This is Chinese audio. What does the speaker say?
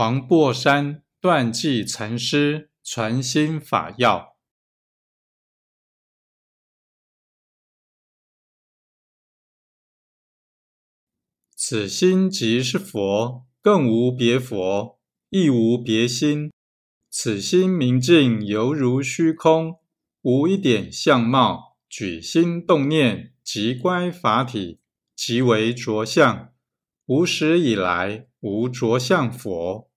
黄檗山断际禅师传心法要。此心即是佛，更无别佛，亦无别心。此心明净，犹如虚空，无一点相貌。举心动念，即乖法体，即为着相。无始以来，无着相佛。